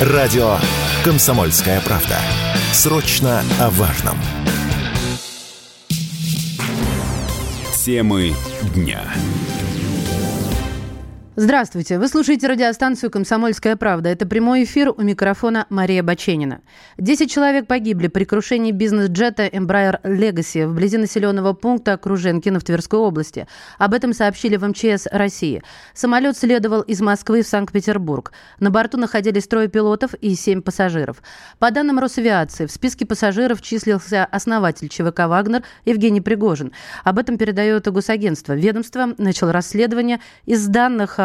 Радио «Комсомольская правда». Срочно о важном. Темы дня. Здравствуйте. Вы слушаете радиостанцию «Комсомольская правда». Это прямой эфир у микрофона Мария Баченина. Десять человек погибли при крушении бизнес-джета Embraer Legacy вблизи населенного пункта Круженкино в Тверской области. Об этом сообщили в МЧС России. Самолет следовал из Москвы в Санкт-Петербург. На борту находились трое пилотов и семь пассажиров. По данным Росавиации, в списке пассажиров числился основатель ЧВК «Вагнер» Евгений Пригожин. Об этом передает Госагентство. Ведомство начало расследование. Из данных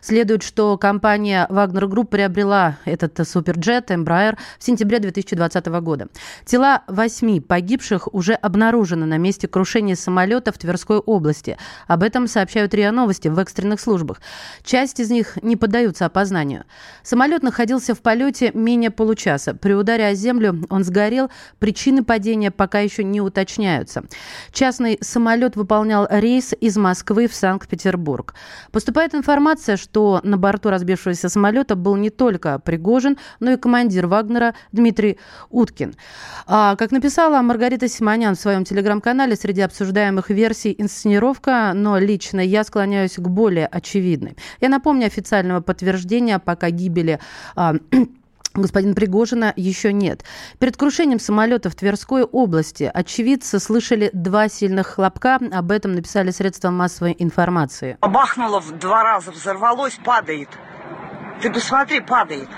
следует, что компания Wagner Group приобрела этот суперджет Embraer в сентябре 2020 года. Тела восьми погибших уже обнаружены на месте крушения самолета в Тверской области. Об этом сообщают РИА Новости в экстренных службах. Часть из них не поддаются опознанию. Самолет находился в полете менее получаса. При ударе о землю он сгорел. Причины падения пока еще не уточняются. Частный самолет выполнял рейс из Москвы в Санкт-Петербург. Поступает информация информация, что на борту разбившегося самолета был не только Пригожин, но и командир Вагнера Дмитрий Уткин. А, как написала Маргарита Симонян в своем телеграм-канале, среди обсуждаемых версий инсценировка, но лично я склоняюсь к более очевидной. Я напомню, официального подтверждения пока гибели а, господина Пригожина еще нет. Перед крушением самолета в Тверской области очевидцы слышали два сильных хлопка. Об этом написали средства массовой информации. Бахнуло в два раза, взорвалось, падает. Ты посмотри, падает.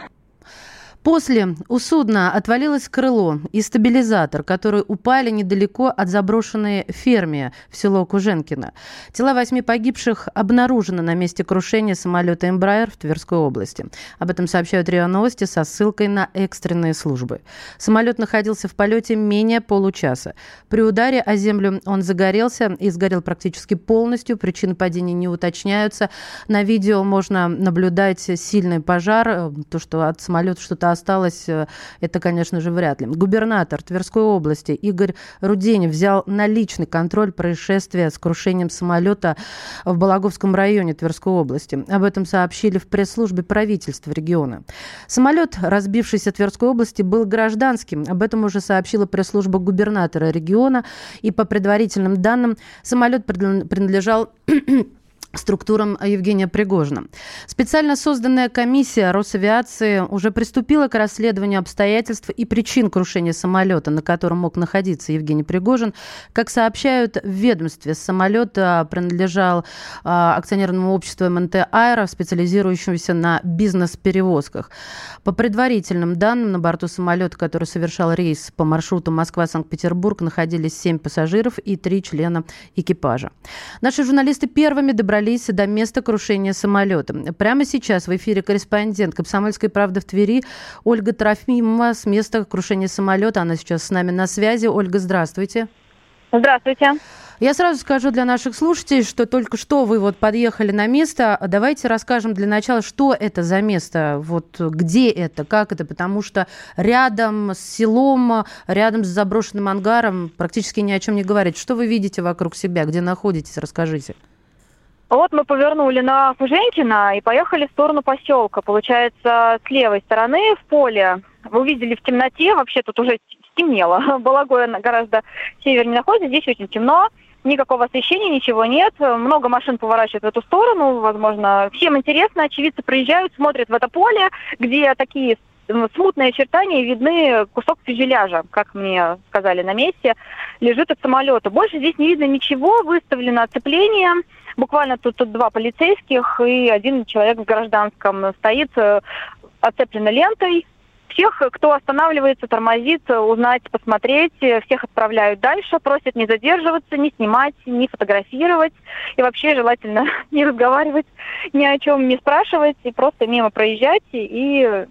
После у судна отвалилось крыло и стабилизатор, которые упали недалеко от заброшенной фермы в село Куженкино. Тела восьми погибших обнаружены на месте крушения самолета «Эмбрайер» в Тверской области. Об этом сообщают РИА Новости со ссылкой на экстренные службы. Самолет находился в полете менее получаса. При ударе о землю он загорелся и сгорел практически полностью. Причины падения не уточняются. На видео можно наблюдать сильный пожар, то, что от самолета что-то осталось, э, это, конечно же, вряд ли. Губернатор Тверской области Игорь Руденев взял на личный контроль происшествия с крушением самолета в Балаговском районе Тверской области. Об этом сообщили в пресс-службе правительства региона. Самолет, разбившийся в Тверской области, был гражданским. Об этом уже сообщила пресс-служба губернатора региона. И по предварительным данным, самолет принадлежал структурам Евгения Пригожина. Специально созданная комиссия Росавиации уже приступила к расследованию обстоятельств и причин крушения самолета, на котором мог находиться Евгений Пригожин. Как сообщают в ведомстве, самолет принадлежал а, акционерному обществу МНТ «Аэро», специализирующемуся на бизнес-перевозках. По предварительным данным, на борту самолета, который совершал рейс по маршруту Москва-Санкт-Петербург, находились семь пассажиров и три члена экипажа. Наши журналисты первыми добрались добрались до места крушения самолета. Прямо сейчас в эфире корреспондент «Комсомольской правды» в Твери Ольга Трофимова с места крушения самолета. Она сейчас с нами на связи. Ольга, здравствуйте. Здравствуйте. Я сразу скажу для наших слушателей, что только что вы вот подъехали на место. Давайте расскажем для начала, что это за место, вот где это, как это, потому что рядом с селом, рядом с заброшенным ангаром практически ни о чем не говорить. Что вы видите вокруг себя, где находитесь, расскажите. Вот мы повернули на Фуженькина и поехали в сторону поселка. Получается, с левой стороны в поле вы увидели в темноте, вообще тут уже стемнело. Балагоя гораздо севернее находится, здесь очень темно. Никакого освещения, ничего нет. Много машин поворачивают в эту сторону. Возможно, всем интересно. Очевидцы проезжают, смотрят в это поле, где такие смутные очертания видны кусок фюзеляжа, как мне сказали на месте, лежит от самолета. Больше здесь не видно ничего, выставлено оцепление. Буквально тут, тут два полицейских и один человек в гражданском стоит, э, оцеплено лентой. Всех, кто останавливается, тормозит, узнать, посмотреть, всех отправляют дальше, просят не задерживаться, не снимать, не фотографировать и вообще желательно не разговаривать, ни о чем не спрашивать и просто мимо проезжать и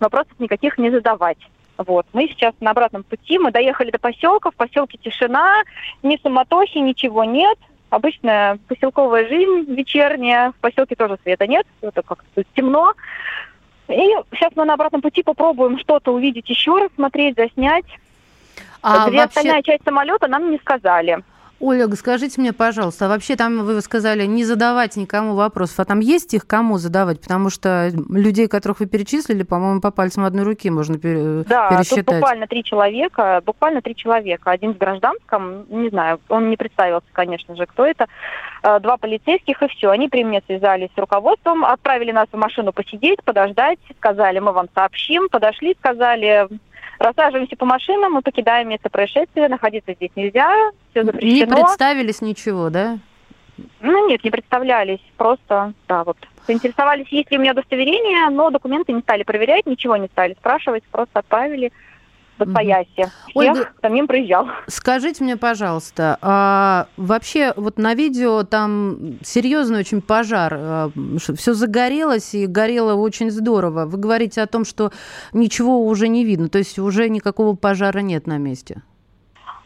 вопросов никаких не задавать. Вот. Мы сейчас на обратном пути, мы доехали до поселка, в поселке тишина, ни суматохи, ничего нет. Обычная поселковая жизнь вечерняя, в поселке тоже света нет, это как-то темно. И сейчас мы на обратном пути попробуем что-то увидеть еще раз, смотреть, заснять. А Где вообще... остальная часть самолета нам не сказали. Ольга, скажите мне, пожалуйста, а вообще там вы сказали не задавать никому вопросов, а там есть их кому задавать? Потому что людей, которых вы перечислили, по-моему, по пальцам одной руки можно пере- да, пересчитать. Да, буквально три человека, буквально три человека. Один в гражданском, не знаю, он не представился, конечно же, кто это. Э, два полицейских и все. Они при мне связались с руководством, отправили нас в машину посидеть, подождать, сказали, мы вам сообщим, подошли, сказали, Рассаживаемся по машинам, мы покидаем место происшествия, находиться здесь нельзя, все запрещено. Не представились ничего, да? Ну нет, не представлялись, просто, да, вот. Поинтересовались, есть ли у меня удостоверение, но документы не стали проверять, ничего не стали спрашивать, просто отправили в Освояси. Всех Ольга, самим проезжал. Скажите мне, пожалуйста, а вообще вот на видео там серьезный очень пожар, а, все загорелось и горело очень здорово. Вы говорите о том, что ничего уже не видно, то есть уже никакого пожара нет на месте.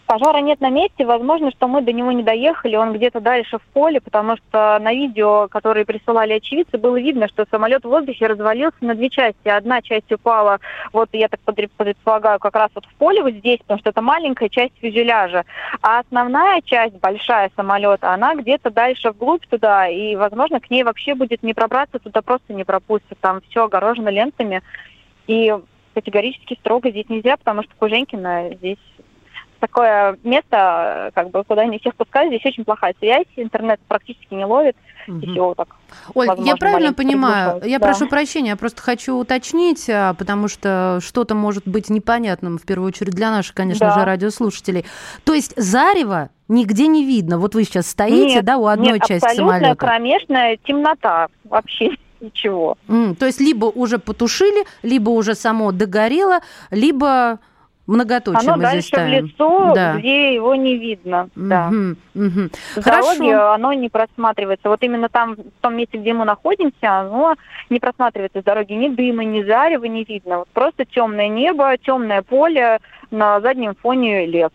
Пожара нет на месте, возможно, что мы до него не доехали, он где-то дальше в поле, потому что на видео, которые присылали очевидцы, было видно, что самолет в воздухе развалился на две части. Одна часть упала, вот я так предполагаю, как раз вот в поле вот здесь, потому что это маленькая часть фюзеляжа. А основная часть, большая самолета, она где-то дальше вглубь туда, и, возможно, к ней вообще будет не пробраться, туда просто не пропустят. Там все огорожено лентами, и категорически строго здесь нельзя, потому что Куженькина здесь такое место, как бы, куда не всех пускают. Здесь очень плохая связь, интернет практически не ловит. Угу. Так Оль, возможно, я правильно понимаю, я да. прошу прощения, я просто хочу уточнить, а, потому что что-то может быть непонятным, в первую очередь для наших, конечно да. же, радиослушателей. То есть зарево нигде не видно. Вот вы сейчас стоите, нет, да, у одной нет, части самолета. Абсолютно кромешная темнота вообще ничего. Mm, то есть либо уже потушили, либо уже само догорело, либо Многоточие оно мы дальше здесь ставим. в лицо, да. где его не видно. Угу, да. угу. С дороги оно не просматривается. Вот именно там, в том месте, где мы находимся, оно не просматривается с дороги. Ни дыма, ни зарева не видно. Вот просто темное небо, темное поле, на заднем фоне лес.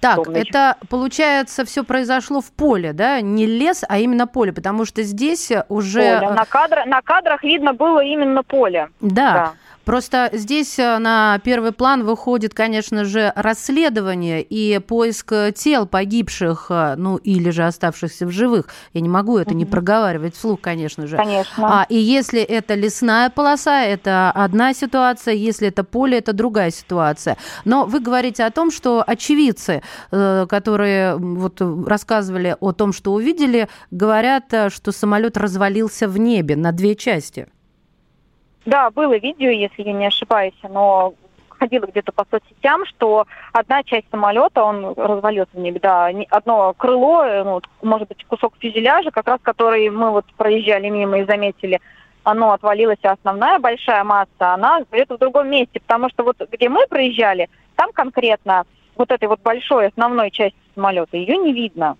Так, Солнечный. это получается все произошло в поле, да, не лес, а именно поле, потому что здесь уже поле. На, кадр, на кадрах видно было именно поле. Да. да. Просто здесь э, на первый план выходит, конечно же, расследование и поиск э, тел погибших, э, ну или же оставшихся в живых. Я не могу это угу. не проговаривать вслух, конечно же. Конечно. А, и если это лесная полоса, это одна ситуация, если это поле, это другая ситуация. Но вы говорите о том, что очевидцы, которые вот рассказывали о том, что увидели, говорят, что самолет развалился в небе на две части. Да, было видео, если я не ошибаюсь, но ходила где-то по соцсетям, что одна часть самолета, он развалился в небе, да, одно крыло, ну, может быть, кусок фюзеляжа, как раз который мы вот проезжали мимо и заметили, оно отвалилось, а основная большая масса, она где-то в другом месте, потому что вот где мы проезжали, там конкретно вот этой вот большой основной части самолета, ее не видно.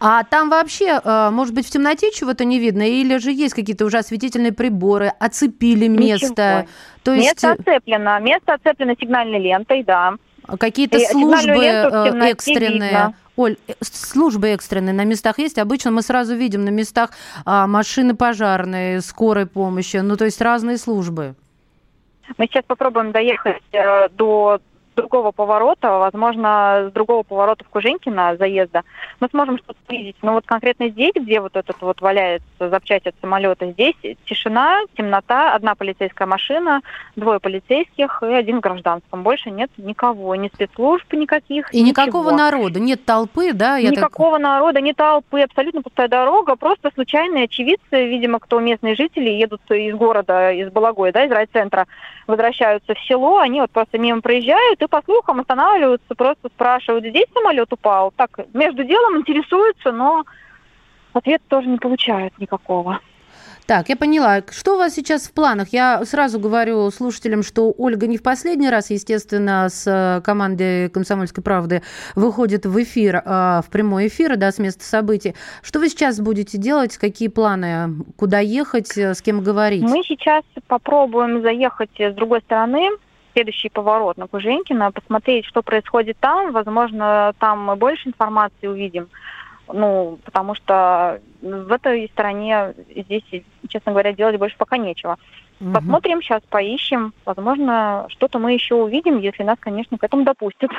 А там вообще, э, может быть, в темноте чего-то не видно, или же есть какие-то уже осветительные приборы, оцепили место? То есть... Место оцеплено, место оцеплено сигнальной лентой, да. Какие-то службы э, экстренные? Видно. Оль, э, службы экстренные на местах есть? Обычно мы сразу видим на местах а, машины пожарные, скорой помощи, ну то есть разные службы. Мы сейчас попробуем доехать э, до другого поворота, возможно, с другого поворота в Куженькино заезда, мы сможем что-то увидеть. Но вот конкретно здесь, где вот этот вот валяется запчасть от самолета, здесь тишина, темнота, одна полицейская машина, двое полицейских и один в гражданском. Больше нет никого, ни спецслужб никаких. И ничего. никакого народа, нет толпы, да? Я никакого так... народа, ни толпы, абсолютно пустая дорога, просто случайные очевидцы, видимо, кто местные жители, едут из города, из Балагоя, да, из райцентра, возвращаются в село, они вот просто мимо проезжают и по слухам останавливаются, просто спрашивают, здесь самолет упал. Так, между делом интересуются, но ответа тоже не получают никакого. Так, я поняла. Что у вас сейчас в планах? Я сразу говорю слушателям, что Ольга не в последний раз, естественно, с э, командой «Комсомольской правды» выходит в эфир, а, в прямой эфир, да, с места событий. Что вы сейчас будете делать? Какие планы? Куда ехать? С кем говорить? Мы сейчас попробуем заехать с другой стороны, следующий поворот на Куженькина, посмотреть, что происходит там. Возможно, там мы больше информации увидим. Ну, потому что в этой стороне здесь, честно говоря, делать больше пока нечего. Угу. Посмотрим, сейчас поищем. Возможно, что-то мы еще увидим, если нас, конечно, к этому допустят.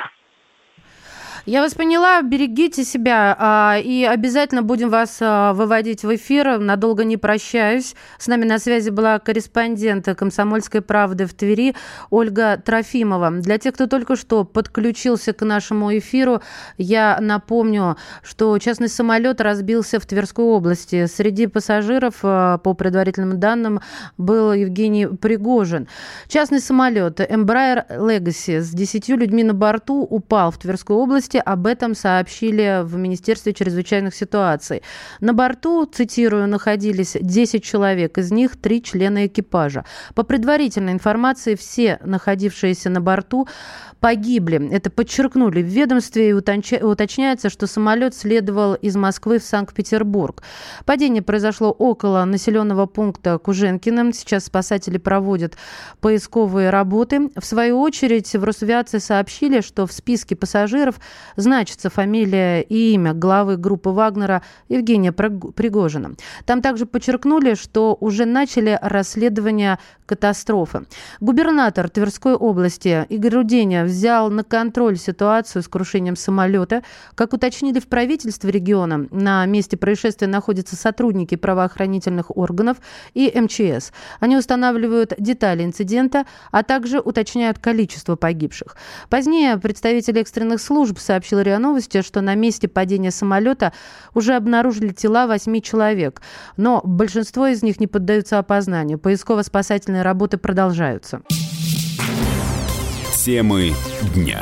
Я вас поняла, берегите себя а, и обязательно будем вас а, выводить в эфир. Надолго не прощаюсь. С нами на связи была корреспондент «Комсомольской правды» в Твери Ольга Трофимова. Для тех, кто только что подключился к нашему эфиру, я напомню, что частный самолет разбился в Тверской области. Среди пассажиров, а, по предварительным данным, был Евгений Пригожин. Частный самолет Embraer Legacy с 10 людьми на борту упал в Тверской области об этом сообщили в Министерстве чрезвычайных ситуаций. На борту, цитирую, находились 10 человек, из них 3 члена экипажа. По предварительной информации, все находившиеся на борту погибли. Это подчеркнули в ведомстве и уточняется, что самолет следовал из Москвы в Санкт-Петербург. Падение произошло около населенного пункта Куженкиным. Сейчас спасатели проводят поисковые работы. В свою очередь в Росавиации сообщили, что в списке пассажиров значится фамилия и имя главы группы Вагнера Евгения Пригожина. Там также подчеркнули, что уже начали расследование катастрофы. Губернатор Тверской области Игорь Руденя взял на контроль ситуацию с крушением самолета. Как уточнили в правительстве региона, на месте происшествия находятся сотрудники правоохранительных органов и МЧС. Они устанавливают детали инцидента, а также уточняют количество погибших. Позднее представители экстренных служб сообщил РИА Новости, что на месте падения самолета уже обнаружили тела восьми человек, но большинство из них не поддаются опознанию. Поисково-спасательные работы продолжаются. Темы дня.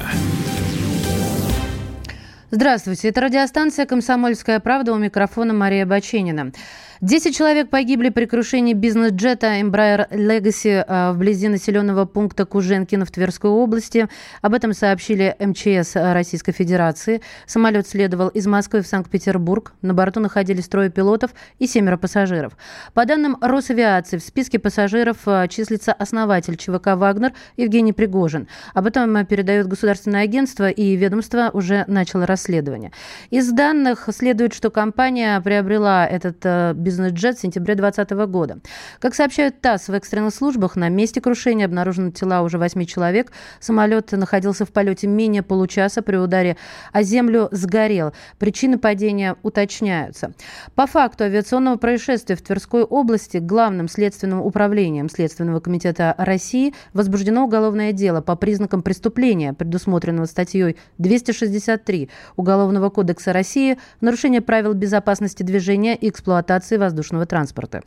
Здравствуйте, это радиостанция «Комсомольская правда» у микрофона Мария Баченина. Десять человек погибли при крушении бизнес-джета Embraer Legacy э, вблизи населенного пункта Куженкино в Тверской области. Об этом сообщили МЧС Российской Федерации. Самолет следовал из Москвы в Санкт-Петербург. На борту находились трое пилотов и семеро пассажиров. По данным Росавиации, в списке пассажиров э, числится основатель ЧВК «Вагнер» Евгений Пригожин. Об этом передает государственное агентство, и ведомство уже начало расследование. Из данных следует, что компания приобрела этот э, бизнес-джет в сентябре 2020 года. Как сообщают ТАСС в экстренных службах, на месте крушения обнаружены тела уже восьми человек. Самолет находился в полете менее получаса при ударе о землю сгорел. Причины падения уточняются. По факту авиационного происшествия в Тверской области главным следственным управлением Следственного комитета России возбуждено уголовное дело по признакам преступления, предусмотренного статьей 263 Уголовного кодекса России «Нарушение правил безопасности движения и эксплуатации воздушного транспорта.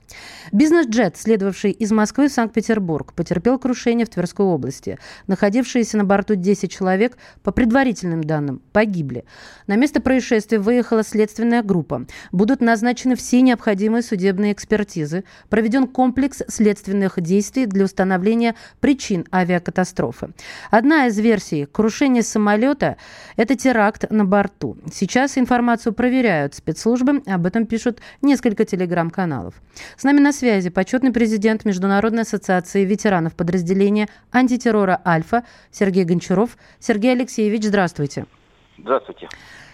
Бизнес-джет, следовавший из Москвы в Санкт-Петербург, потерпел крушение в Тверской области. Находившиеся на борту 10 человек, по предварительным данным, погибли. На место происшествия выехала следственная группа. Будут назначены все необходимые судебные экспертизы. Проведен комплекс следственных действий для установления причин авиакатастрофы. Одна из версий крушения самолета – это теракт на борту. Сейчас информацию проверяют спецслужбы, об этом пишут несколько телевизоров телеграм-каналов. С нами на связи почетный президент Международной ассоциации ветеранов подразделения антитеррора «Альфа» Сергей Гончаров. Сергей Алексеевич, здравствуйте. Здравствуйте.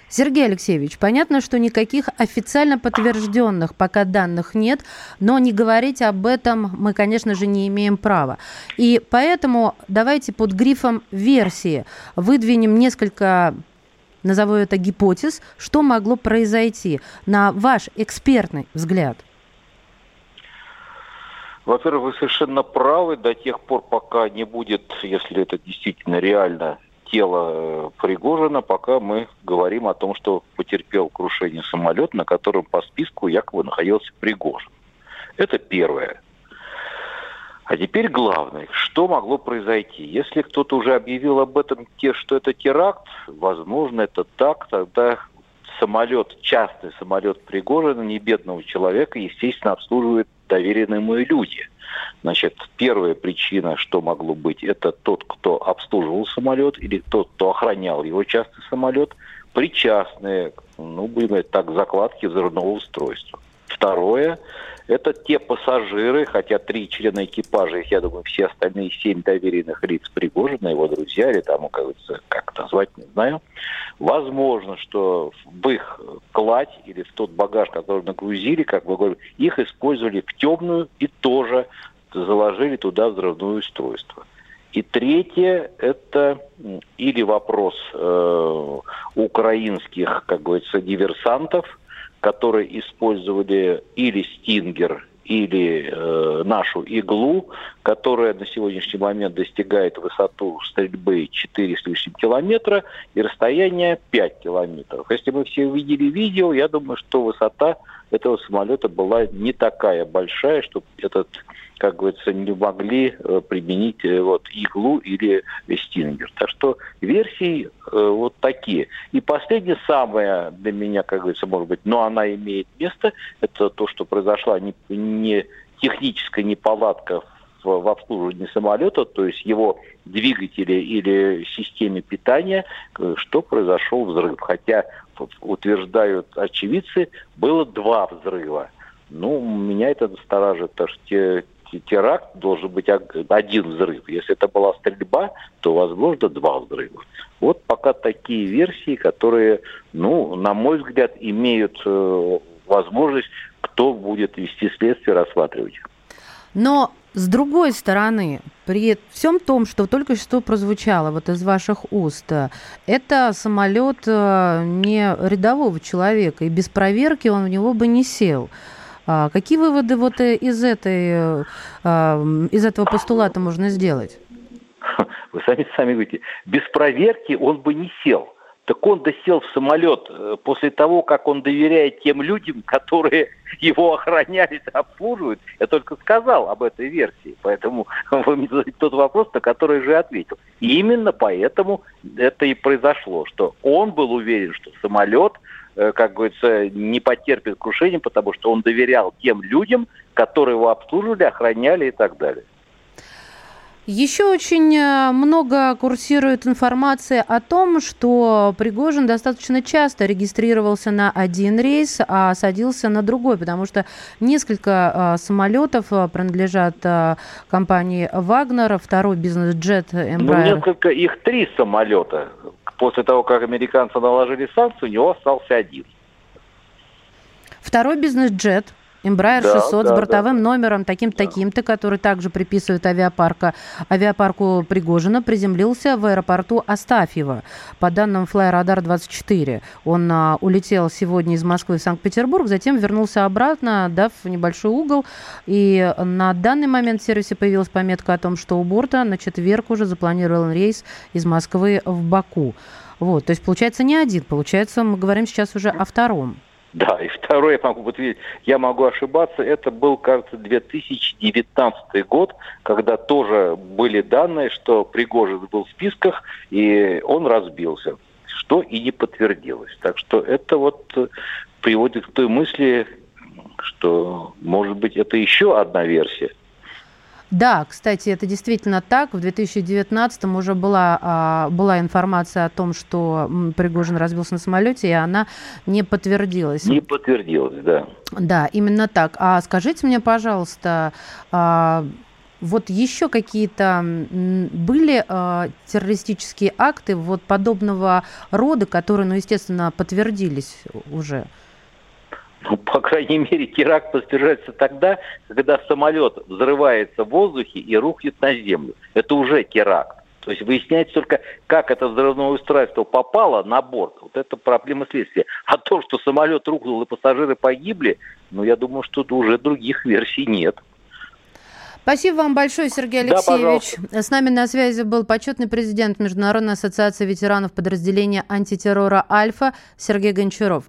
Сергей Алексеевич, понятно, что никаких официально подтвержденных пока данных нет, но не говорить об этом мы, конечно же, не имеем права. И поэтому давайте под грифом версии выдвинем несколько назову это гипотез, что могло произойти, на ваш экспертный взгляд? Во-первых, вы совершенно правы до тех пор, пока не будет, если это действительно реально, тело э, Пригожина, пока мы говорим о том, что потерпел крушение самолет, на котором по списку якобы находился Пригожин. Это первое. А теперь главное, что могло произойти? Если кто-то уже объявил об этом, те, что это теракт, возможно, это так, тогда самолет, частный самолет Пригожина, не бедного человека, естественно, обслуживает доверенные ему люди. Значит, первая причина, что могло быть, это тот, кто обслуживал самолет, или тот, кто охранял его частный самолет, причастные, ну, будем говорить так, закладки взрывного устройства. Второе, это те пассажиры, хотя три члена экипажа, я думаю, все остальные семь доверенных лиц Пригожина, его друзья, или там, как, как назвать, не знаю. Возможно, что в их кладь или в тот багаж, который нагрузили, как бы говорю, их использовали в темную и тоже заложили туда взрывное устройство. И третье – это или вопрос э, украинских, как говорится, диверсантов, которые использовали или «Стингер», или э, нашу иглу, которая на сегодняшний момент достигает высоту стрельбы 4 с лишним километра и расстояние 5 километров. Если мы все увидели видео, я думаю, что высота этого самолета была не такая большая, чтобы этот как говорится, не могли э, применить э, вот иглу или стингер. Так что версии э, вот такие. И последнее самое для меня, как говорится, может быть, но она имеет место, это то, что произошла не, не техническая неполадка в, в обслуживании самолета, то есть его двигателе или системе питания, что произошел взрыв. Хотя, утверждают очевидцы, было два взрыва. Ну, меня это настораживает, потому что те, теракт должен быть один взрыв. Если это была стрельба, то, возможно, два взрыва. Вот пока такие версии, которые, ну, на мой взгляд, имеют э, возможность, кто будет вести следствие, рассматривать. Но с другой стороны, при всем том, что только что прозвучало вот из ваших уст, это самолет э, не рядового человека, и без проверки он в него бы не сел. А какие выводы вот э, из, этой, а, из этого постулата можно сделать? Вы сами сами говорите, без проверки он бы не сел. Так он досел в самолет э, после того, как он доверяет тем людям, которые его охраняют, обслуживают. Я только сказал об этой версии, поэтому вы мне задаете тот вопрос, на который же ответил. И именно поэтому это и произошло, что он был уверен, что самолет – Э, как говорится, не потерпит крушения, потому что он доверял тем людям, которые его обслуживали, охраняли и так далее. Еще очень э, много курсирует информация о том, что Пригожин достаточно часто регистрировался на один рейс, а садился на другой, потому что несколько э, самолетов принадлежат компании «Вагнер», второй бизнес-джет «Эмбрайер». Ну, несколько, их три самолета после того, как американцы наложили санкции, у него остался один. Второй бизнес-джет Embraer да, 600 да, с бортовым да. номером таким-таким-то, который также приписывает авиапарка, авиапарку Пригожина, приземлился в аэропорту Астафьева. По данным Flyradar 24, он а, улетел сегодня из Москвы в Санкт-Петербург, затем вернулся обратно, дав небольшой угол. И на данный момент в сервисе появилась пометка о том, что у борта на четверг уже запланирован рейс из Москвы в Баку. Вот, то есть получается не один, получается мы говорим сейчас уже о втором. Да, и второе, я могу подтвердить, я могу ошибаться, это был, кажется, 2019 год, когда тоже были данные, что Пригожин был в списках, и он разбился, что и не подтвердилось. Так что это вот э, приводит к той мысли, что, может быть, это еще одна версия – да, кстати, это действительно так. В 2019 уже была, а, была информация о том, что Пригожин разбился на самолете, и она не подтвердилась. Не подтвердилась, да. Да, именно так. А скажите мне, пожалуйста, а, вот еще какие-то были э, террористические акты вот подобного рода, которые, ну, естественно, подтвердились уже? Ну, по крайней мере, теракт подтверждается тогда, когда самолет взрывается в воздухе и рухнет на землю. Это уже теракт. То есть выясняется только, как это взрывное устройство попало на борт. Вот это проблема следствия. А то, что самолет рухнул и пассажиры погибли, ну, я думаю, что уже других версий нет. Спасибо вам большое, Сергей Алексеевич. Да, С нами на связи был почетный президент Международной ассоциации ветеранов подразделения антитеррора «Альфа» Сергей Гончаров.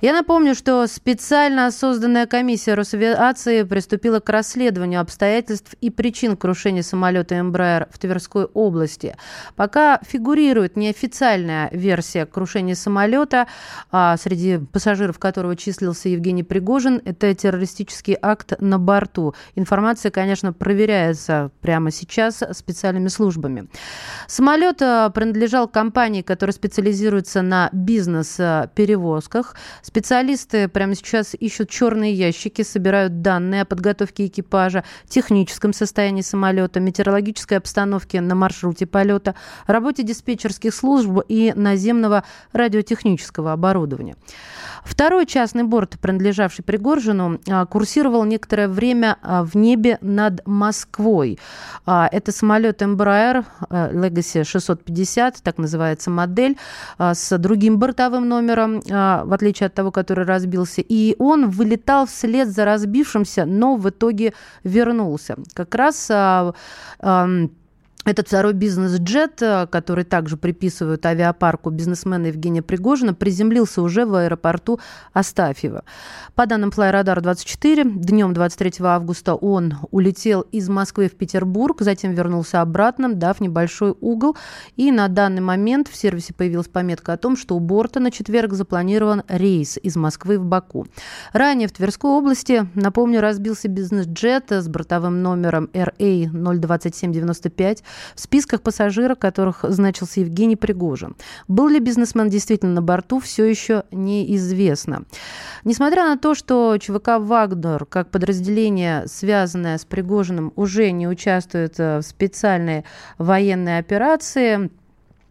Я напомню, что специально созданная комиссия Росавиации приступила к расследованию обстоятельств и причин крушения самолета Embraer в Тверской области. Пока фигурирует неофициальная версия крушения самолета, а среди пассажиров которого числился Евгений Пригожин, это террористический акт на борту. Информация, конечно, проверяется прямо сейчас специальными службами. Самолет э, принадлежал компании, которая специализируется на бизнес-перевозках. Специалисты прямо сейчас ищут черные ящики, собирают данные о подготовке экипажа, техническом состоянии самолета, метеорологической обстановке на маршруте полета, работе диспетчерских служб и наземного радиотехнического оборудования. Второй частный борт, принадлежавший Пригоржину, э, курсировал некоторое время э, в небе над Москвой. А, это самолет Embraer Legacy 650, так называется модель, а, с другим бортовым номером, а, в отличие от того, который разбился. И он вылетал вслед за разбившимся, но в итоге вернулся. Как раз этот второй бизнес-джет, э, который также приписывают авиапарку бизнесмена Евгения Пригожина, приземлился уже в аэропорту Астафьева. По данным Flyradar-24, днем 23 августа он улетел из Москвы в Петербург, затем вернулся обратно, дав небольшой угол. И на данный момент в сервисе появилась пометка о том, что у борта на четверг запланирован рейс из Москвы в Баку. Ранее в Тверской области, напомню, разбился бизнес-джет с бортовым номером RA 02795 в списках пассажиров, которых значился Евгений Пригожин. Был ли бизнесмен действительно на борту, все еще неизвестно. Несмотря на то, что ЧВК «Вагнер» как подразделение, связанное с Пригожиным, уже не участвует в специальной военной операции,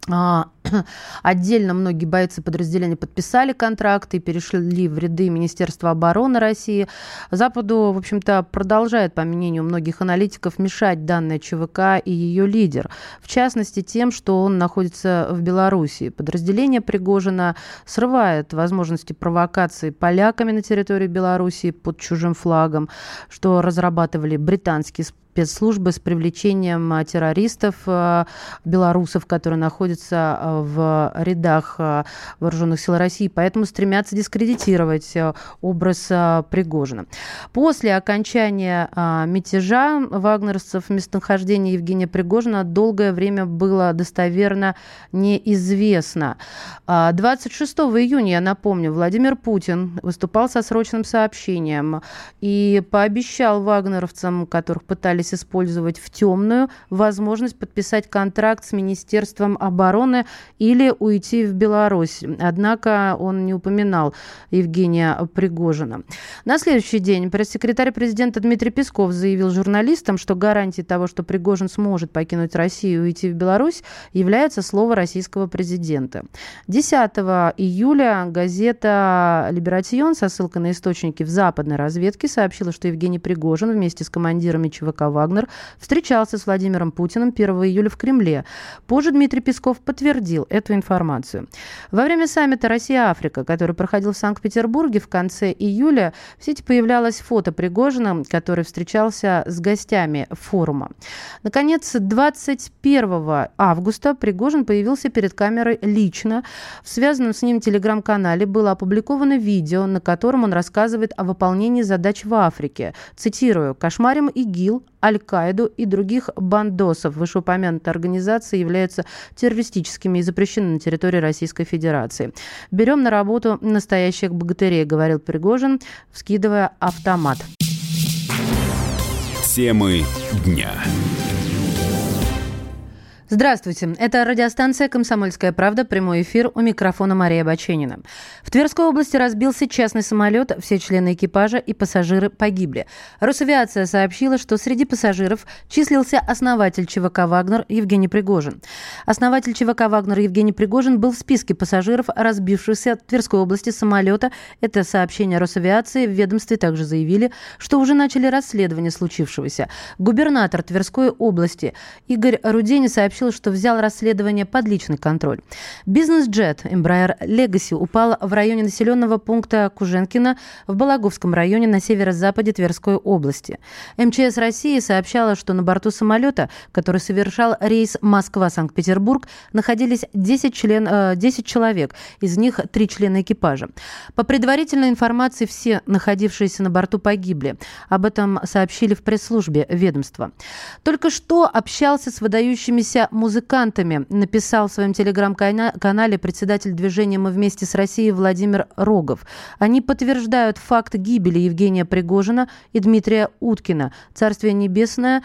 отдельно многие бойцы подразделения подписали контракты и перешли в ряды Министерства обороны России. Западу, в общем-то, продолжает, по мнению многих аналитиков, мешать данная ЧВК и ее лидер. В частности, тем, что он находится в Беларуси. Подразделение Пригожина срывает возможности провокации поляками на территории Беларуси под чужим флагом, что разрабатывали британские спецслужбы с привлечением а, террористов а, белорусов, которые находятся а, в рядах вооруженных сил России, поэтому стремятся дискредитировать образ Пригожина. После окончания мятежа вагнеровцев местонахождение Евгения Пригожина долгое время было достоверно неизвестно. 26 июня, я напомню, Владимир Путин выступал со срочным сообщением и пообещал вагнеровцам, которых пытались пытались использовать в темную возможность подписать контракт с Министерством обороны или уйти в Беларусь. Однако он не упоминал Евгения Пригожина. На следующий день пресс-секретарь президента Дмитрий Песков заявил журналистам, что гарантией того, что Пригожин сможет покинуть Россию и уйти в Беларусь, является слово российского президента. 10 июля газета «Либератион» со ссылкой на источники в западной разведке сообщила, что Евгений Пригожин вместе с командирами ЧВК Вагнер встречался с Владимиром Путиным 1 июля в Кремле. Позже Дмитрий Песков подтвердил эту информацию. Во время саммита Россия-Африка, который проходил в Санкт-Петербурге в конце июля, в сети появлялось фото Пригожина, который встречался с гостями форума. Наконец, 21 августа Пригожин появился перед камерой лично. В связанном с ним телеграм-канале было опубликовано видео, на котором он рассказывает о выполнении задач в Африке. Цитирую. «Кошмарим ИГИЛ, Аль-Каиду и других бандосов. Вышеупомянутые организации являются террористическими и запрещены на территории Российской Федерации. «Берем на работу настоящих богатырей», — говорил Пригожин, вскидывая автомат. Темы дня. Здравствуйте. Это радиостанция «Комсомольская правда». Прямой эфир. У микрофона Мария Баченина. В Тверской области разбился частный самолет. Все члены экипажа и пассажиры погибли. Росавиация сообщила, что среди пассажиров числился основатель ЧВК «Вагнер» Евгений Пригожин. Основатель ЧВК «Вагнер» Евгений Пригожин был в списке пассажиров разбившегося в Тверской области самолета. Это сообщение Росавиации. В ведомстве также заявили, что уже начали расследование случившегося. Губернатор Тверской области Игорь Рудени сообщил, сообщил, что взял расследование под личный контроль. Бизнес-джет Embraer Legacy упал в районе населенного пункта Куженкина в Балаговском районе на северо-западе Тверской области. МЧС России сообщала, что на борту самолета, который совершал рейс Москва-Санкт-Петербург, находились 10, член, 10 э, человек, из них 3 члена экипажа. По предварительной информации, все находившиеся на борту погибли. Об этом сообщили в пресс-службе ведомства. Только что общался с выдающимися музыкантами, написал в своем телеграм-канале председатель движения «Мы вместе с Россией» Владимир Рогов. Они подтверждают факт гибели Евгения Пригожина и Дмитрия Уткина. Царствие небесное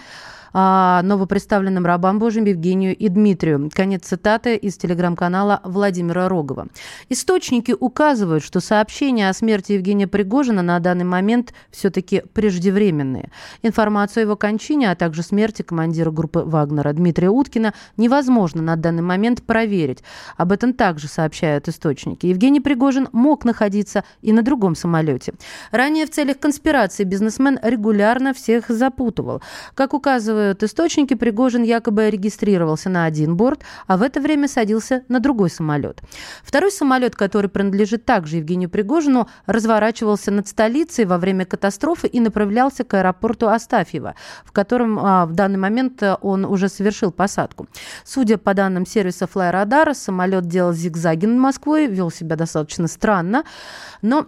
а, новоприставленным рабам Божьим Евгению и Дмитрию. Конец цитаты из телеграм-канала Владимира Рогова. Источники указывают, что сообщения о смерти Евгения Пригожина на данный момент все-таки преждевременные. Информацию о его кончине, а также смерти командира группы Вагнера Дмитрия Уткина невозможно на данный момент проверить. Об этом также сообщают источники. Евгений Пригожин мог находиться и на другом самолете. Ранее в целях конспирации бизнесмен регулярно всех запутывал. Как указывают источники, Пригожин якобы регистрировался на один борт, а в это время садился на другой самолет. Второй самолет, который принадлежит также Евгению Пригожину, разворачивался над столицей во время катастрофы и направлялся к аэропорту Астафьева, в котором а, в данный момент а, он уже совершил посадку. Судя по данным сервиса FlyRadar, самолет делал зигзаги над Москвой, вел себя достаточно странно, но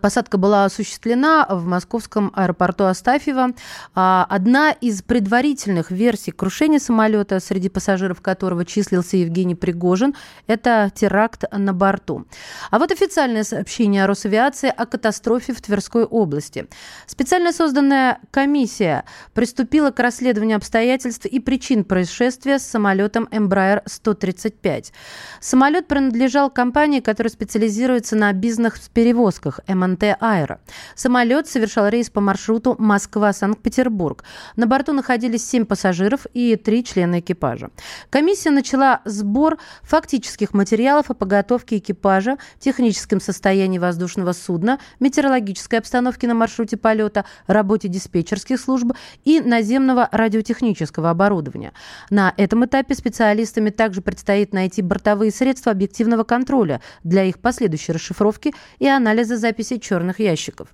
посадка была осуществлена в московском аэропорту Астафьева. А, одна из предварительных версий крушения самолета, среди пассажиров которого числился Евгений Пригожин, это теракт на борту. А вот официальное сообщение Росавиации о катастрофе в Тверской области. Специально созданная комиссия приступила к расследованию обстоятельств и причин происшествия с самолетом Embraer 135. Самолет принадлежал компании, которая специализируется на бизнес-перевозках МНТ «Аэро». Самолет совершал рейс по маршруту Москва-Санкт-Петербург. На борту находились семь пассажиров и три члена экипажа. Комиссия начала сбор фактических материалов о подготовке экипажа, техническом состоянии воздушного судна, метеорологической обстановке на маршруте полета, работе диспетчерских служб и наземного радиотехнического оборудования. На этом этапе специалистами также предстоит найти бортовые средства объективного контроля для их последующей расшифровки и анализа записи черных ящиков.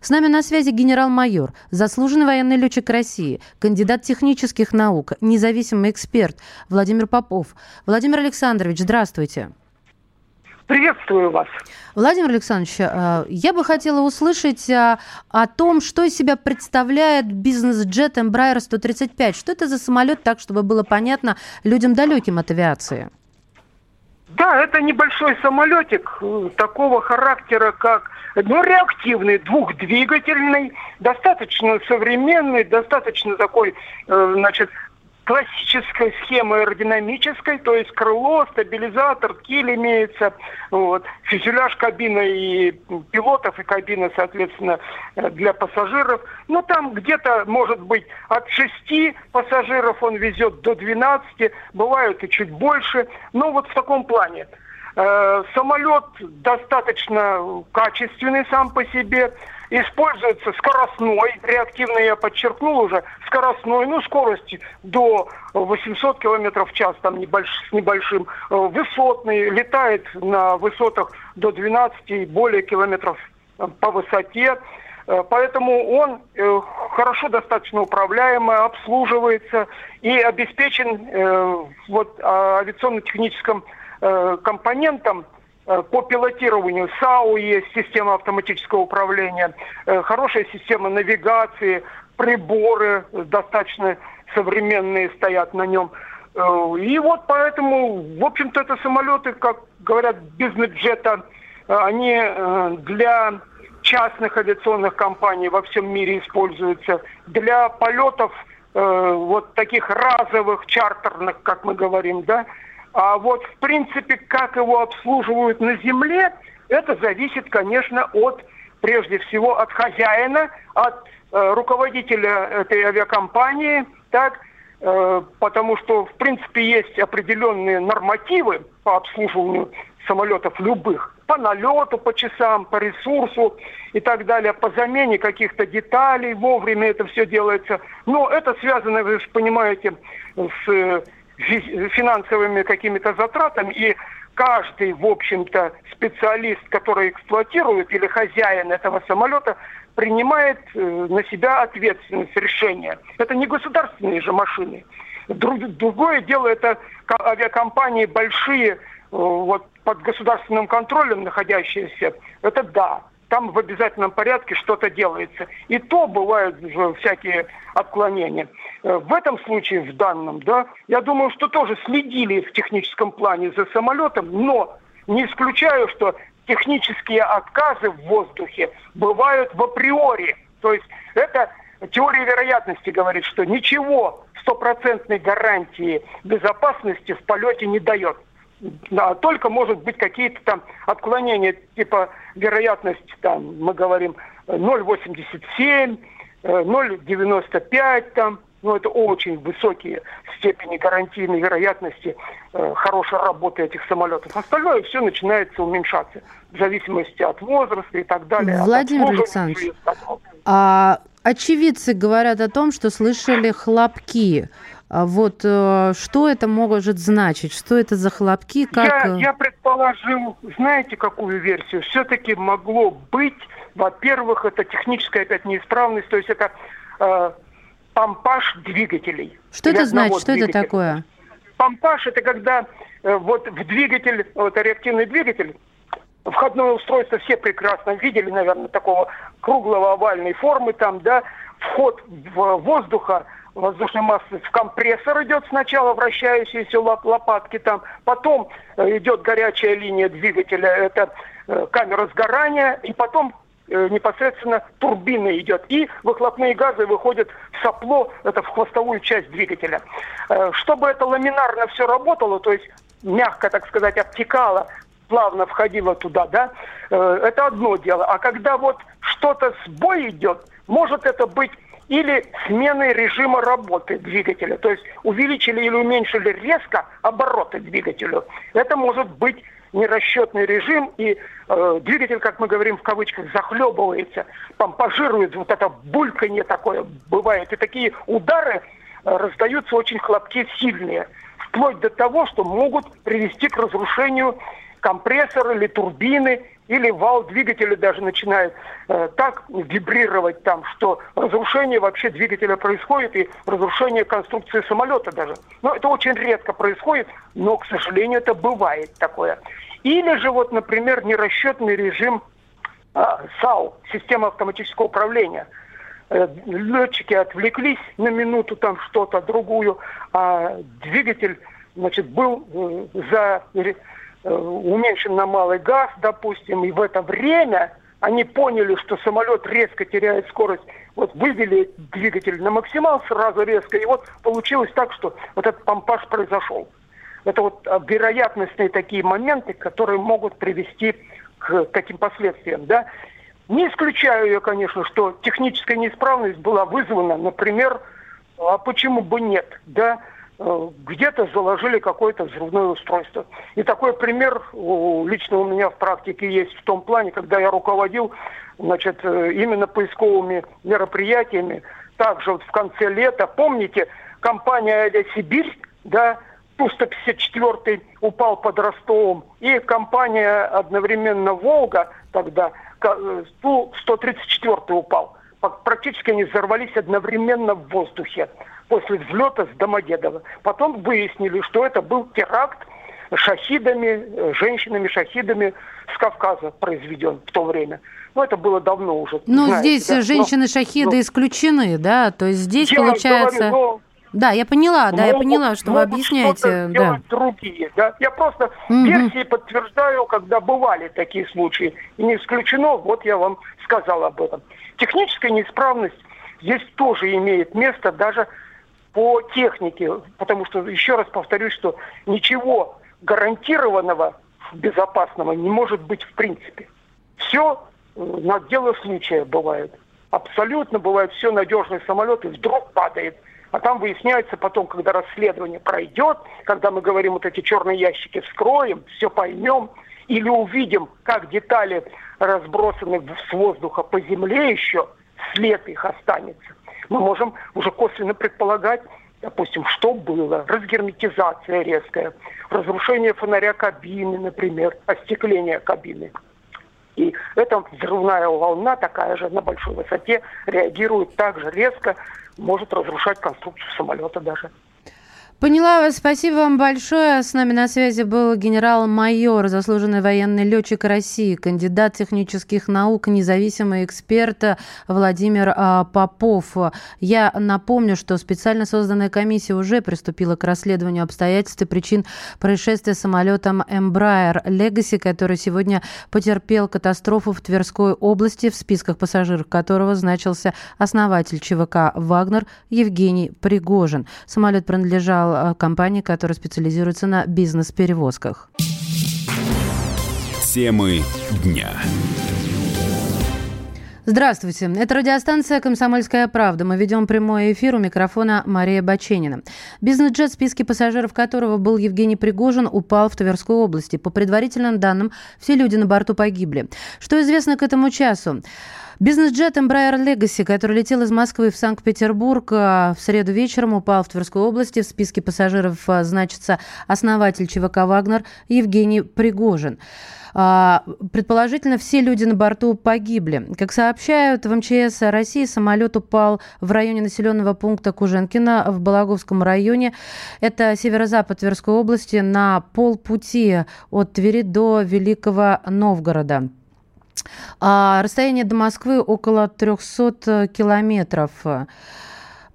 С нами на связи генерал-майор, заслуженный военный летчик России, кандидат технических наук, независимый эксперт Владимир Попов. Владимир Александрович, здравствуйте. Приветствую вас. Владимир Александрович, э, я бы хотела услышать э, о том, что из себя представляет бизнес-джет Embraer 135. Что это за самолет, так, чтобы было понятно людям далеким от авиации? Да, это небольшой самолетик э, такого характера, как ну, реактивный, двухдвигательный, достаточно современный, достаточно такой, э, значит, классической схемы аэродинамической, то есть крыло, стабилизатор, киль имеется, вот, фюзеляж кабины и пилотов, и кабина, соответственно, э, для пассажиров. Ну, там где-то, может быть, от 6 пассажиров он везет до 12, бывают и чуть больше. Ну, вот в таком плане. Э, самолет достаточно качественный сам по себе используется скоростной, реактивно я подчеркнул уже, скоростной, ну, скорости до 800 км в час, там небольш, с небольшим, э, высотный, летает на высотах до 12 и более километров э, по высоте. Поэтому он хорошо достаточно управляемый, обслуживается и обеспечен вот, авиационно-техническим компонентом Э, по пилотированию САУ есть система автоматического управления, э, хорошая система навигации, приборы достаточно современные стоят на нем. Э, и вот поэтому, в общем-то, это самолеты, как говорят, бизнес-джета, они для частных авиационных компаний во всем мире используются, для полетов вот таких разовых, чартерных, как мы говорим, да, а вот, в принципе, как его обслуживают на земле, это зависит, конечно, от, прежде всего, от хозяина, от э, руководителя этой авиакомпании, так, э, потому что, в принципе, есть определенные нормативы по обслуживанию самолетов любых, по налету, по часам, по ресурсу и так далее, по замене каких-то деталей, вовремя это все делается. Но это связано, вы же понимаете, с финансовыми какими-то затратами, и каждый, в общем-то, специалист, который эксплуатирует или хозяин этого самолета, принимает э, на себя ответственность, решения. Это не государственные же машины. Другое дело, это авиакомпании большие, э, вот под государственным контролем находящиеся, это да там в обязательном порядке что-то делается. И то бывают всякие отклонения. Э, в этом случае, в данном, да, я думаю, что тоже следили в техническом плане за самолетом, но не исключаю, что технические отказы в воздухе бывают в априори. То есть это теория вероятности говорит, что ничего стопроцентной гарантии безопасности в полете не дает. Да, только может быть какие-то там отклонения, типа вероятность, там, мы говорим, 0,87, 0,95 э, там, ну, это очень высокие степени гарантийной вероятности э, хорошей работы этих самолетов. Остальное все начинается уменьшаться в зависимости от возраста и так далее. Владимир Александрович, а очевидцы говорят о том, что слышали хлопки. А вот э, что это может значить? Что это за хлопки? Как... Я, я предположил, знаете, какую версию? Все-таки могло быть, во-первых, это техническая опять неисправность, то есть это э, помпаж двигателей. Что это значит? Что это такое? Помпаж это когда э, вот в двигатель, вот реактивный двигатель, входное устройство все прекрасно видели, наверное, такого круглого овальной формы там, да, вход в воздуха, воздушной массы в компрессор идет сначала, вращающиеся лопатки там, потом э, идет горячая линия двигателя, это э, камера сгорания, и потом Э, непосредственно турбина идет, и выхлопные газы выходят в сопло, это в хвостовую часть двигателя. Чтобы это ламинарно все работало, то есть мягко, так сказать, обтекало, плавно входило туда, да, это одно дело. А когда вот что-то сбой идет, может это быть или сменой режима работы двигателя. То есть увеличили или уменьшили резко обороты двигателю. Это может быть нерасчетный режим, и э, двигатель, как мы говорим в кавычках, захлебывается, помпажирует, вот это бульканье такое бывает, и такие удары э, раздаются очень хлопки сильные, вплоть до того, что могут привести к разрушению компрессора или турбины, или вал двигателя даже начинает э, так вибрировать там, что разрушение вообще двигателя происходит и разрушение конструкции самолета даже. Но это очень редко происходит, но, к сожалению, это бывает такое. Или же вот, например, нерасчетный режим э, САУ, система автоматического управления. Э, летчики отвлеклись на минуту там что-то, другую, а двигатель значит, был э, за Э, уменьшен на малый газ, допустим, и в это время они поняли, что самолет резко теряет скорость, вот вывели двигатель на максимал сразу резко, и вот получилось так, что вот этот помпаж произошел. Это вот а, вероятностные такие моменты, которые могут привести к таким последствиям, да. Не исключаю я, конечно, что техническая неисправность была вызвана, например, а почему бы нет, да, Э, где-то заложили какое-то взрывное устройство. И такой пример лично у меня в практике есть в том плане, когда я руководил значит, э, именно поисковыми мероприятиями. Также вот в конце лета, помните, компания «Аля Сибирь», да, Ту-154 упал под Ростовом, и компания одновременно «Волга» тогда, э, Ту-134 упал. Практически они взорвались одновременно в воздухе после взлета с Домодедово. Потом выяснили, что это был теракт шахидами, э, женщинами-шахидами с Кавказа произведен в то время. Ну, это было давно уже. Ну, здесь да? женщины-шахиды но... исключены, да? То есть здесь, я получается... Говорю, но... Да, я поняла, да, могут, я поняла, что вы объясняете. Да. другие, да. Я просто угу. версии подтверждаю, когда бывали такие случаи. И не исключено, вот я вам сказал об этом. Техническая неисправность здесь тоже имеет место даже по технике, потому что, еще раз повторюсь, что ничего гарантированного, безопасного не может быть в принципе. Все э, на дело случая бывает. Абсолютно бывает все надежный самолет и вдруг падает. А там выясняется потом, когда расследование пройдет, когда мы говорим, вот эти черные ящики вскроем, все поймем, или увидим, как детали разбросаны с воздуха по земле еще, след их останется мы можем уже косвенно предполагать, допустим, что было, разгерметизация резкая, разрушение фонаря кабины, например, остекление кабины. И эта взрывная волна, такая же на большой высоте, реагирует так же резко, может разрушать конструкцию самолета даже. Поняла вас. Спасибо вам большое. С нами на связи был генерал-майор, заслуженный военный летчик России, кандидат технических наук, независимый эксперт Владимир а, Попов. Я напомню, что специально созданная комиссия уже приступила к расследованию обстоятельств и причин происшествия самолетом Embraer Legacy, который сегодня потерпел катастрофу в Тверской области, в списках пассажиров которого значился основатель ЧВК «Вагнер» Евгений Пригожин. Самолет принадлежал Э, компании, которая специализируется на бизнес-перевозках. Темы дня. Здравствуйте. Это радиостанция «Комсомольская правда». Мы ведем прямой эфир у микрофона Мария Баченина. Бизнес-джет, в списке пассажиров которого был Евгений Пригожин, упал в Тверской области. По предварительным данным, все люди на борту погибли. Что известно к этому часу? Бизнес-джет Embraer Legacy, который летел из Москвы в Санкт-Петербург а, в среду вечером, упал в Тверской области. В списке пассажиров а, значится основатель ЧВК «Вагнер» Евгений Пригожин. А, предположительно, все люди на борту погибли. Как сообщают в МЧС России, самолет упал в районе населенного пункта Куженкина в Балаговском районе. Это северо-запад Тверской области на полпути от Твери до Великого Новгорода. А расстояние до Москвы около 300 километров.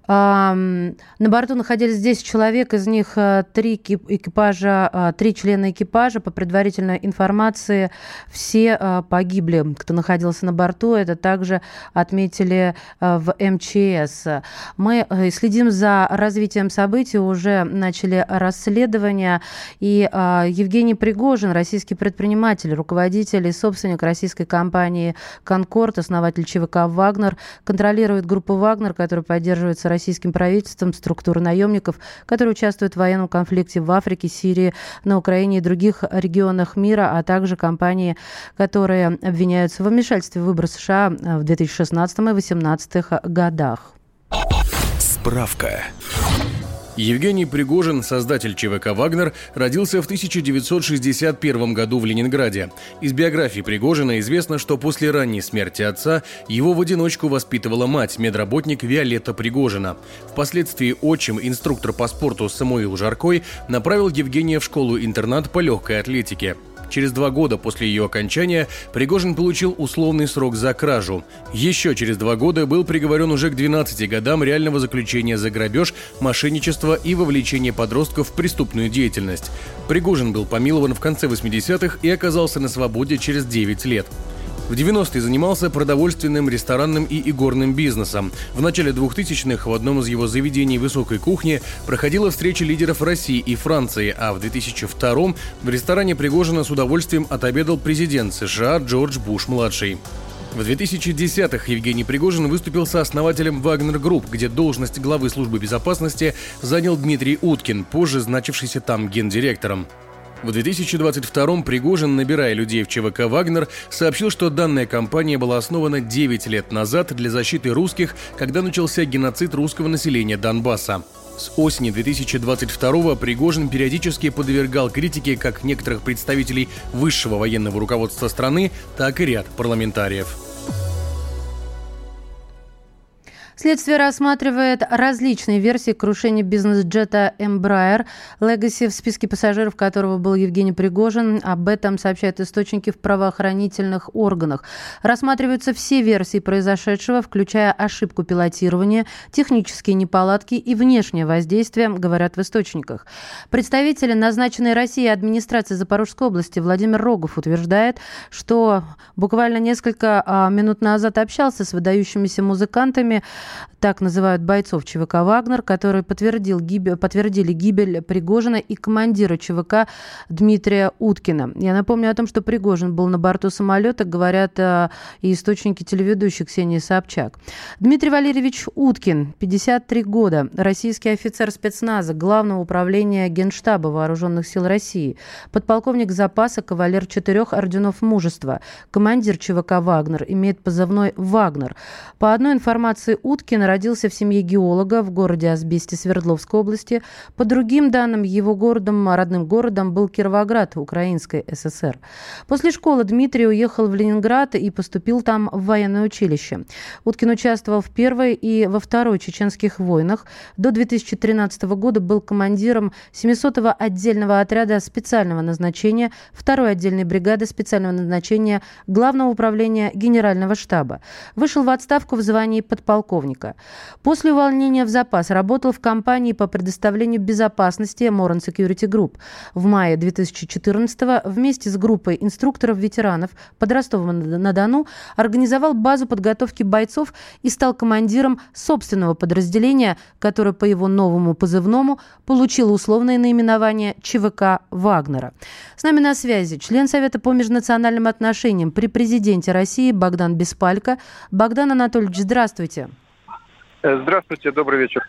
На борту находились 10 человек, из них э, три экипажа, э, три члена экипажа. По предварительной информации, все э, погибли, кто находился на борту. Это также отметили в МЧС. Мы следим за развитием событий, уже начали расследование. И Евгений Пригожин, российский предприниматель, руководитель и собственник российской компании «Конкорд», основатель ЧВК «Вагнер», контролирует группу «Вагнер», которая поддерживается российским правительством структуры наемников, которые участвуют в военном конфликте в Африке, Сирии, на Украине и других регионах мира, а также компании, которые обвиняются в вмешательстве в выборы США в 2016 и 2018 годах. Справка. Евгений Пригожин, создатель ЧВК «Вагнер», родился в 1961 году в Ленинграде. Из биографии Пригожина известно, что после ранней смерти отца его в одиночку воспитывала мать, медработник Виолетта Пригожина. Впоследствии отчим, инструктор по спорту Самуил Жаркой, направил Евгения в школу-интернат по легкой атлетике. Через два года после ее окончания Пригожин получил условный срок за кражу. Еще через два года был приговорен уже к 12 годам реального заключения за грабеж, мошенничество и вовлечение подростков в преступную деятельность. Пригожин был помилован в конце 80-х и оказался на свободе через 9 лет. В 90-е занимался продовольственным, ресторанным и игорным бизнесом. В начале 2000-х в одном из его заведений высокой кухни проходила встреча лидеров России и Франции, а в 2002-м в ресторане Пригожина с удовольствием отобедал президент США Джордж Буш-младший. В 2010-х Евгений Пригожин выступил сооснователем Вагнер Групп, где должность главы службы безопасности занял Дмитрий Уткин, позже значившийся там гендиректором. В 2022-м Пригожин, набирая людей в ЧВК «Вагнер», сообщил, что данная компания была основана 9 лет назад для защиты русских, когда начался геноцид русского населения Донбасса. С осени 2022-го Пригожин периодически подвергал критике как некоторых представителей высшего военного руководства страны, так и ряд парламентариев. Следствие рассматривает различные версии крушения бизнес-джета Embraer Legacy, в списке пассажиров которого был Евгений Пригожин. Об этом сообщают источники в правоохранительных органах. Рассматриваются все версии произошедшего, включая ошибку пилотирования, технические неполадки и внешнее воздействие, говорят в источниках. Представители назначенной России администрации Запорожской области Владимир Рогов утверждает, что буквально несколько а, минут назад общался с выдающимися музыкантами, так называют бойцов ЧВК «Вагнер», которые подтвердил гибель, подтвердили гибель Пригожина и командира ЧВК Дмитрия Уткина. Я напомню о том, что Пригожин был на борту самолета, говорят э, и источники телеведущих Ксении Собчак. Дмитрий Валерьевич Уткин, 53 года, российский офицер спецназа Главного управления Генштаба Вооруженных сил России, подполковник запаса, кавалер четырех орденов мужества, командир ЧВК «Вагнер», имеет позывной «Вагнер». По одной информации Уткина, Уткин родился в семье геолога в городе Асбесте Свердловской области. По другим данным, его городом, родным городом был Кировоград, Украинской ССР. После школы Дмитрий уехал в Ленинград и поступил там в военное училище. Уткин участвовал в Первой и во Второй чеченских войнах. До 2013 года был командиром 700-го отдельного отряда специального назначения, второй отдельной бригады специального назначения Главного управления Генерального штаба. Вышел в отставку в звании подполковника. После увольнения в запас работал в компании по предоставлению безопасности Moran Security Group. В мае 2014 вместе с группой инструкторов-ветеранов под Ростовом-на-Дону организовал базу подготовки бойцов и стал командиром собственного подразделения, которое по его новому позывному получило условное наименование ЧВК «Вагнера». С нами на связи член Совета по межнациональным отношениям при президенте России Богдан Беспалько. Богдан Анатольевич, здравствуйте. Э, здравствуйте, добрый вечер.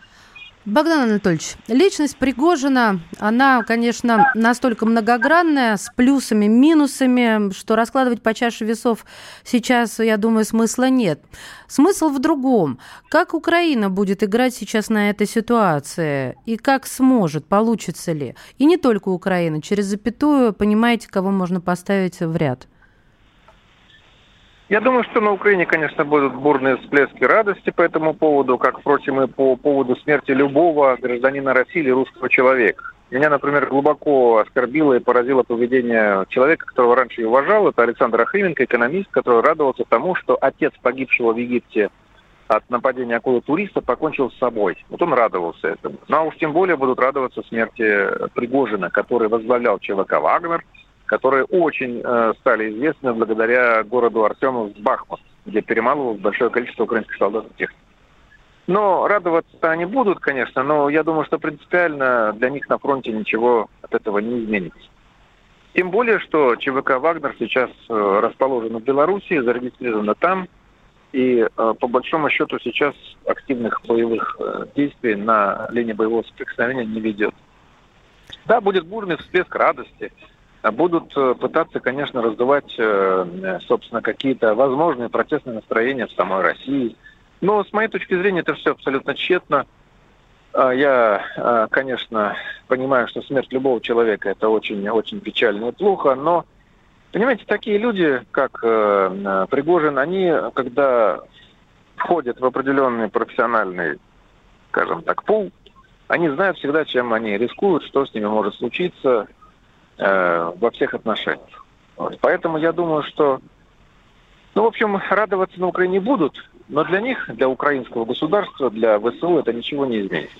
Богдан Анатольевич, личность Пригожина, она, конечно, настолько многогранная, с плюсами, минусами, что раскладывать по чаше весов сейчас, я думаю, смысла нет. Смысл в другом. Как Украина будет играть сейчас на этой ситуации? И как сможет, получится ли? И не только Украина, через запятую понимаете, кого можно поставить в ряд? Я думаю, что на Украине, конечно, будут бурные всплески радости по этому поводу, как, впрочем, и по поводу смерти любого гражданина России или русского человека. Меня, например, глубоко оскорбило и поразило поведение человека, которого раньше я уважал. Это Александр Ахрименко, экономист, который радовался тому, что отец погибшего в Египте от нападения акулы туриста покончил с собой. Вот он радовался этому. Ну а уж тем более будут радоваться смерти Пригожина, который возглавлял ЧВК «Вагнер», которые очень э, стали известны благодаря городу Артемов Бахмут, где перемалывалось большое количество украинских солдат и техники. Но радоваться они будут, конечно, но я думаю, что принципиально для них на фронте ничего от этого не изменится. Тем более, что ЧВК «Вагнер» сейчас э, расположен в Беларуси, зарегистрировано там, и э, по большому счету сейчас активных боевых э, действий на линии боевого соприкосновения не ведет. Да, будет бурный всплеск радости, будут э, пытаться, конечно, раздувать, э, собственно, какие-то возможные протестные настроения в самой России. Но с моей точки зрения это все абсолютно тщетно. А я, э, конечно, понимаю, что смерть любого человека это очень-очень печально и плохо, но, понимаете, такие люди, как Пригожин, они, когда входят в определенный профессиональный, скажем так, пул, они знают всегда, чем они рискуют, что с ними может случиться, э, во всех отношениях. Вот. Поэтому я думаю, что, ну, в общем, радоваться на Украине будут, но для них, для украинского государства, для ВСУ это ничего не изменит.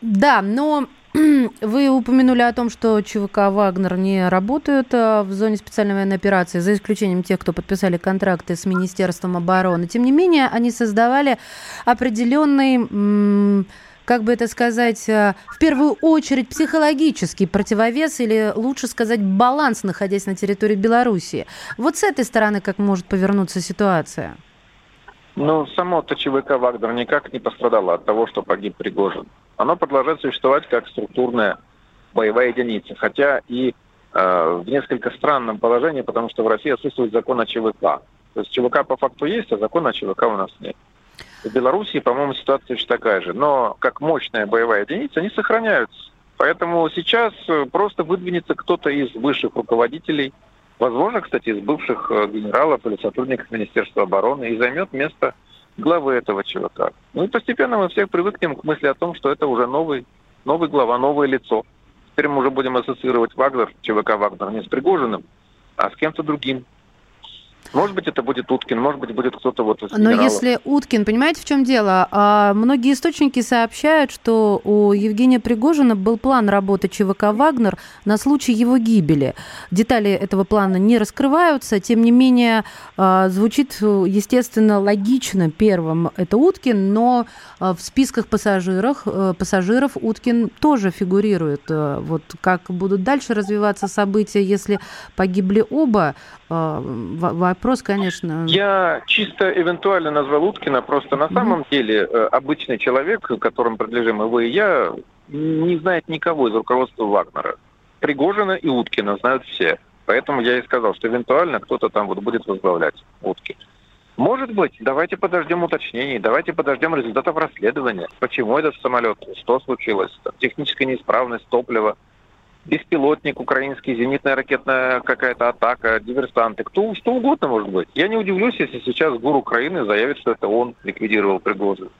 Да, но вы упомянули о том, что ЧВК «Вагнер» не работают э, в зоне специальной военной операции, за исключением тех, кто подписали контракты с Министерством обороны. Тем не менее, они создавали определенный как бы это сказать, э, в первую очередь психологический противовес или, лучше сказать, баланс, находясь на территории Белоруссии. Вот с этой стороны как может повернуться ситуация? Ну, само ТЧВК «Вагнер» никак не пострадало от того, что погиб Пригожин. Оно продолжает существовать как структурная боевая единица, хотя и э, в несколько странном положении, потому что в России отсутствует закон о ЧВК. То есть ЧВК по факту есть, а закона о ЧВК у нас нет. В Белоруссии, по-моему, ситуация точно такая же. Но как мощная боевая единица они сохраняются. Поэтому сейчас э, просто выдвинется кто-то из высших руководителей, возможно, кстати, из бывших э, генералов или сотрудников Министерства обороны, и займет место главы этого ЧВК. Ну и постепенно мы всех привыкнем к мысли о том, что это уже новый, новый глава, новое лицо. Теперь мы уже будем ассоциировать Вагнер, ЧВК Вагнер не с Пригожиным, а с кем-то другим. Может быть, это будет Уткин, может быть, будет кто-то вот из Но если Уткин, понимаете, в чем дело? А, многие источники сообщают, что у Евгения Пригожина был план работы ЧВК «Вагнер» на случай его гибели. Детали этого плана не раскрываются, тем не менее, а, звучит, естественно, логично первым это Уткин, но а, в списках пассажиров, э, пассажиров Уткин тоже фигурирует. Э, вот как будут дальше развиваться события, если погибли оба, вопрос конечно. Я чисто эвентуально назвал Уткина, просто на самом mm-hmm. деле э, обычный человек, которым принадлежим и вы, и я, не знает никого из руководства Вагнера. Пригожина и Уткина знают все. Поэтому я и сказал, что эвентуально кто-то там вот будет возглавлять Уткин. Может быть. Давайте подождем уточнений, давайте подождем результатов расследования. Почему этот самолет, что случилось, техническая неисправность топлива, беспилотник украинский, зенитная ракетная какая-то атака, диверсанты, кто, что угодно может быть. Я не удивлюсь, если сейчас ГУР Украины заявит, что это он ликвидировал Пригожин.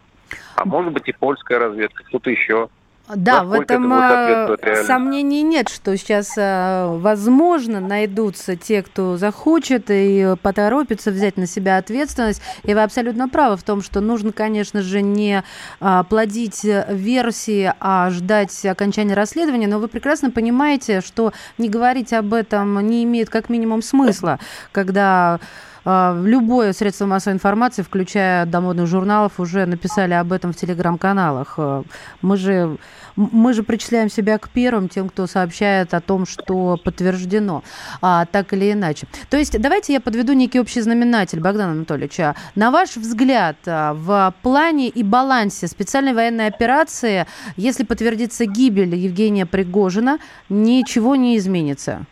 А может быть и польская разведка, кто-то еще. Да, в этом это а, сомнений нет, что сейчас, а, возможно, найдутся те, кто захочет и поторопится взять на себя ответственность. И вы абсолютно правы в том, что нужно, конечно же, не а, плодить версии, а ждать окончания расследования. Но вы прекрасно понимаете, что не говорить об этом не имеет как минимум смысла, когда любое средство массовой информации, включая домодных журналов, уже написали об этом в телеграм-каналах. А, мы же, мы же причисляем себя к первым, тем, кто сообщает о том, что подтверждено, а, так или иначе. То есть давайте я подведу некий общий знаменатель, Богдан Анатольевич. А, на ваш взгляд, в плане и балансе специальной военной операции, если подтвердится гибель Евгения Пригожина, ничего не изменится?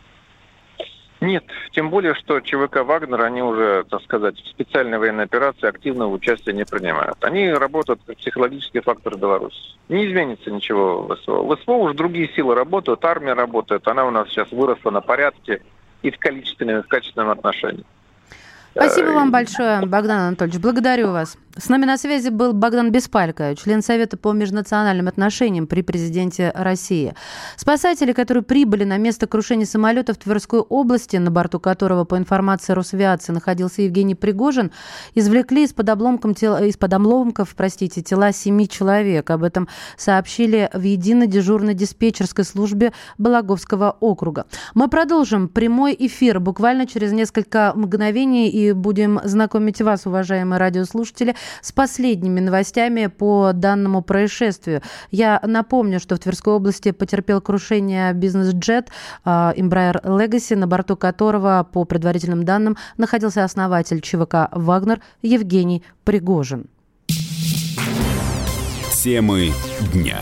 Нет, тем более, что ЧВК «Вагнер», они уже, так сказать, в специальной военной операции активного участия не принимают. Они работают как психологический фактор Беларуси. Не изменится ничего в СВО. В СВО уже другие силы работают, армия работает, она у нас сейчас выросла на порядке и в количественном, и в качественном отношении. Спасибо вам большое, Богдан Анатольевич. Благодарю вас. С нами на связи был Богдан Беспалько, член Совета по межнациональным отношениям при президенте России. Спасатели, которые прибыли на место крушения самолета в Тверской области, на борту которого, по информации Росавиации, находился Евгений Пригожин, извлекли из-под, обломков, из-под обломков простите, тела семи человек. Об этом сообщили в единой дежурной диспетчерской службе Балаговского округа. Мы продолжим прямой эфир буквально через несколько мгновений и будем знакомить вас, уважаемые радиослушатели, с последними новостями по данному происшествию. Я напомню, что в Тверской области потерпел крушение бизнес-джет а, Embraer Legacy, на борту которого, по предварительным данным, находился основатель ЧВК «Вагнер» Евгений Пригожин. Темы дня.